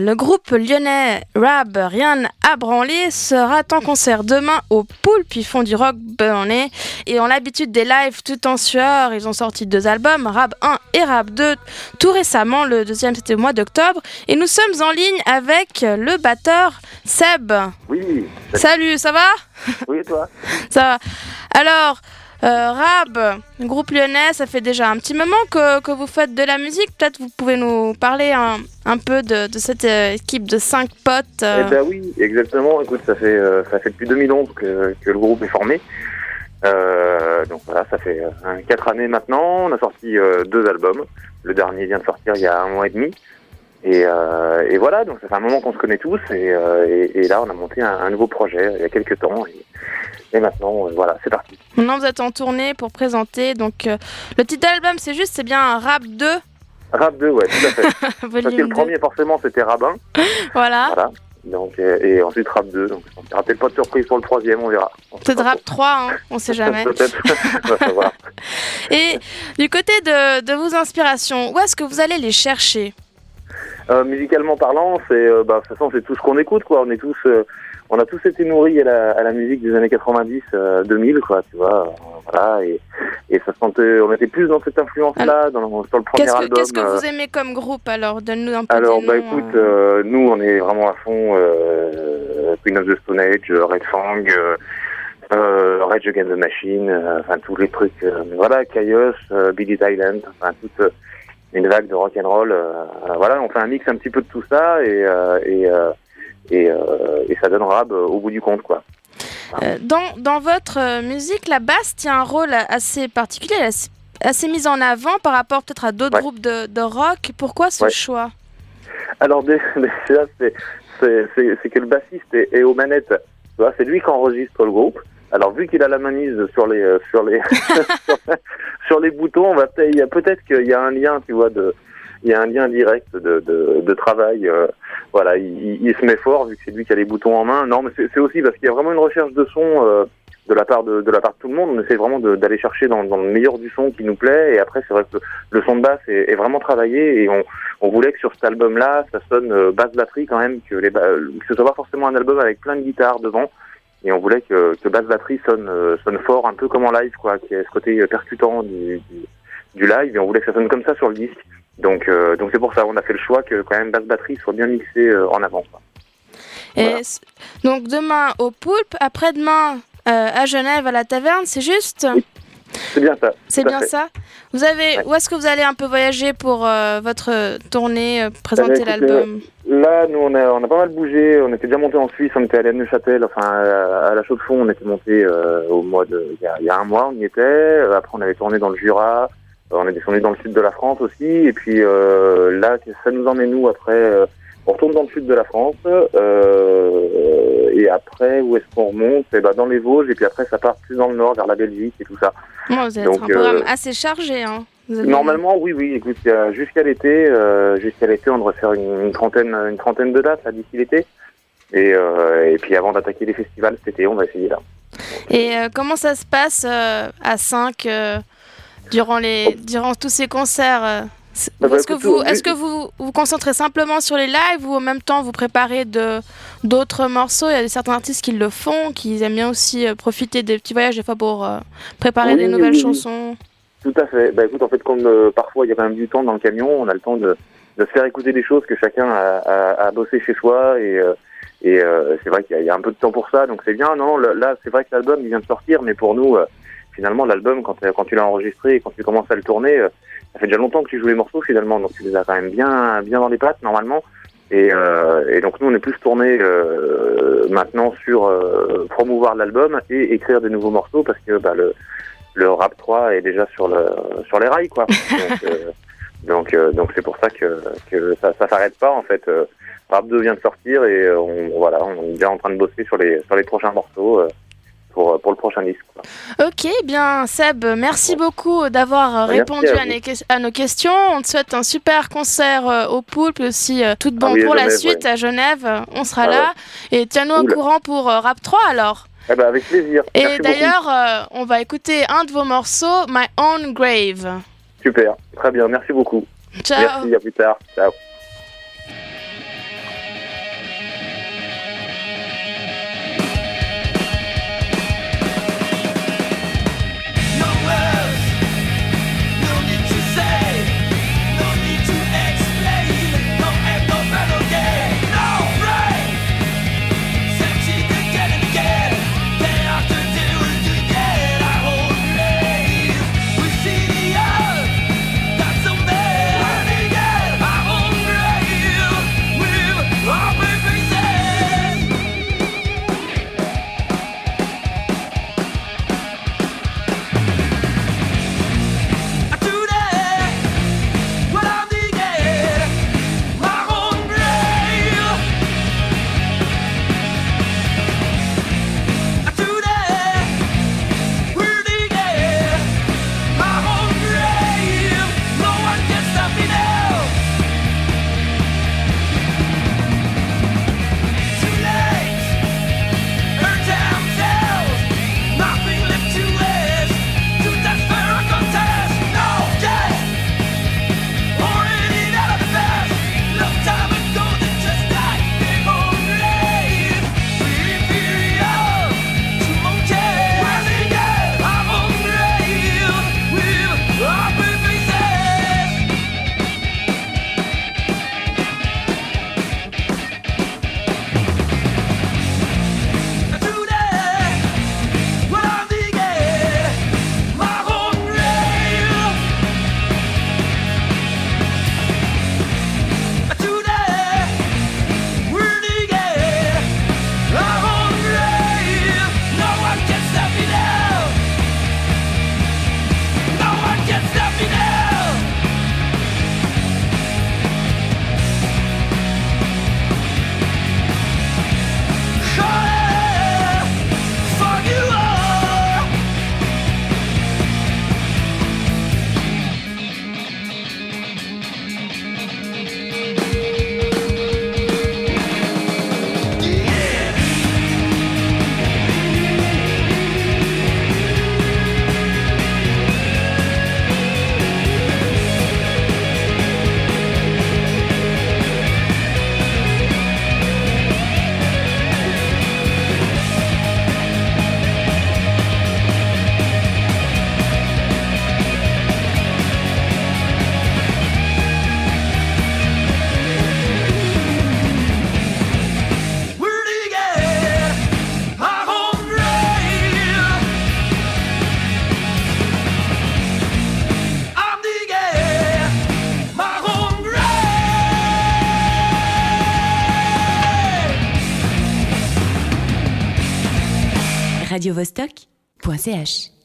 Le groupe lyonnais Rab Rien à branler sera en concert demain au Pool, puis font du rock burné et ont l'habitude des lives tout en sueur. Ils ont sorti deux albums, Rab 1 et Rab 2, tout récemment. Le deuxième c'était au mois d'octobre. Et nous sommes en ligne avec le batteur Seb. Oui. Salut, ça va? Oui, et toi? Ça va. Alors, euh, Rab, groupe lyonnais, ça fait déjà un petit moment que, que vous faites de la musique. Peut-être vous pouvez nous parler un, un peu de, de cette euh, équipe de cinq potes. euh. Eh ben oui, exactement. Écoute, ça fait euh, ça fait depuis 2011 que, que le groupe est formé. Euh, donc voilà, ça fait euh, quatre années maintenant. On a sorti deux albums. Le dernier vient de sortir il y a un mois et demi. Et, euh, et voilà, donc ça fait un moment qu'on se connaît tous. Et, euh, et, et là, on a monté un, un nouveau projet il y a quelques temps. Et, et maintenant, euh, voilà, c'est parti. Maintenant, vous êtes en tournée pour présenter. Donc, euh, le titre d'album, c'est juste, c'est bien un Rap 2, Rap 2, ouais, tout à fait. Parce que le 2. premier, forcément, c'était Rabin. Voilà. Voilà. Donc, et ensuite Rap 2. Donc, on ne peut-être pas de surprise pour le troisième, on verra. Peut-être Rap 3, hein, on sait jamais. Peut-être. On va savoir. Et du côté de, de vos inspirations, où est-ce que vous allez les chercher? Euh, musicalement parlant, c'est euh, bah, de toute façon c'est tout ce qu'on écoute quoi. On est tous, euh, on a tous été nourris à la, à la musique des années 90, euh, 2000 quoi, tu vois. euh, voilà et, et ça se sentait, on était plus dans cette influence-là, dans, sur le premier que, album. qu'est-ce que euh, vous aimez comme groupe alors? Donne-nous un peu alors bah écoute, euh. euh, nous on est vraiment à fond euh, Queen of the Stone Age, euh, Red Fang. Euh, euh, Rage Against the Machine, euh, enfin tous les trucs, euh, voilà, Chaos, euh, Billy's Island, enfin toute euh, une vague de rock and roll. euh, voilà, on fait un mix un petit peu de tout ça et euh, et euh, et, et ça donne rab au bout du compte quoi. Dans, dans votre musique, la basse tient un rôle assez particulier, assez, assez mise en avant par rapport peut-être à d'autres Ouais. groupes de, de rock. Pourquoi ce Ouais. choix? Alors dé- déjà c'est que le bassiste est, est aux manettes. C'est lui qui enregistre le groupe. Alors vu qu'il a la manise sur les euh, sur les sur, les boutons, on va peut-être il y a peut-être qu'il y a un lien, tu vois, de il y a un lien direct de de, de travail. euh, voilà, il, il- se met fort vu que c'est lui qui a les boutons en main. Non, mais c'est aussi parce qu'il y a vraiment une recherche de son. euh, de la part de, de la part de tout le monde, on essaie vraiment d'aller chercher dans, dans le meilleur du son qui nous plaît. Et après, c'est vrai que le, son de basse est, est vraiment travaillé et on, on voulait que sur cet album-là, ça sonne euh, basse batterie quand même, que, les que ce soit pas forcément un album avec plein de guitares devant. Et on voulait que, que basse batterie sonne, euh, sonne fort, un peu comme en live, quoi, qui ait ce côté euh, percutant du, du, du live. Et on voulait que ça sonne comme ça sur le disque. Donc, euh, donc c'est pour ça, on a fait le choix que quand même basse batterie soit bien mixée euh, en avant. quoi. Voilà. Donc demain au Poulpe, après-demain euh, à Genève à la taverne, c'est juste C'est bien ça. C'est bien fait. ça Vous avez, Ouais. Où est-ce que vous allez un peu voyager pour votre tournée, présenter Eh écoute, l'album? Là, nous, on a, on a pas mal bougé. On était déjà monté en Suisse, on était allé à Neuchâtel, enfin à, à la Chaux de Fonds, on était monté euh, au mois de, il y, a, il y a un mois, on y était. Après, on avait tourné dans le Jura. Euh, on est descendu dans le sud de la France aussi. Et puis euh, là, ça nous emmène nous après. euh, on retourne dans le sud de la France. Euh, et après, où est-ce qu'on remonte? Eh ben, dans les Vosges. Et puis après, ça part plus dans le nord, vers la Belgique et tout ça. Moi, Vous êtes donc, un programme euh, assez chargé. Hein. Avez- Normalement, oui, oui. Écoute, a- jusqu'à l'été, euh, jusqu'à l'été, on devrait faire une, une trentaine, une trentaine de dates d'ici l'été. Et, euh, et puis avant d'attaquer les festivals cet été, on va essayer là. Et euh, comment ça se passe euh, à 5 durant, les, durant tous ces concerts euh, c'est- Ah bah, Est-ce que, vous, oui. est-ce que vous vous concentrez simplement sur les lives ou en même temps vous préparez d'autres morceaux? Il y a certains artistes qui le font, qui aiment bien aussi euh, profiter des petits voyages des fois pour euh, préparer Oui, des nouvelles oui, oui. chansons. Tout à fait. Bah écoute, en fait, comme euh, parfois il y a quand même du temps dans le camion, on a le temps de, de se faire écouter des choses que chacun a, a, a bossé chez soi et euh, et euh, c'est vrai qu'il y, y a un peu de temps pour ça, donc c'est bien. Non, là, c'est vrai que l'album vient de sortir, mais pour nous, euh, finalement, l'album quand euh, quand tu l'as enregistré et quand tu commences à le tourner, euh, ça fait déjà longtemps que tu joues les morceaux finalement, donc tu les as quand même bien bien dans les pattes normalement. Et, et donc nous, on est plus tourné maintenant sur promouvoir l'album et écrire des nouveaux morceaux parce que bah, le le rap 3 est déjà sur le sur les rails quoi. Donc euh, donc euh, donc c'est pour ça que que ça ça s'arrête pas en fait. Euh, rap 2 vient de sortir et on voilà, on est déjà en train de bosser sur les sur les prochains morceaux pour pour le prochain disque. quoi. Ok, bien Seb, merci beaucoup d'avoir répondu à nos que- à nos questions. On te souhaite un super concert euh, au Poulpe aussi euh, tout bon Ah oui, à pour la suite à Genève. On sera Ah là. Et tiens-nous au courant pour euh, Rap 3 alors. Eh ben avec plaisir. Et Merci d'ailleurs, euh, on va écouter un de vos morceaux, My Own Grave. Super, très bien, merci beaucoup. Ciao Merci, à plus tard. Ciao. radiovostok.ch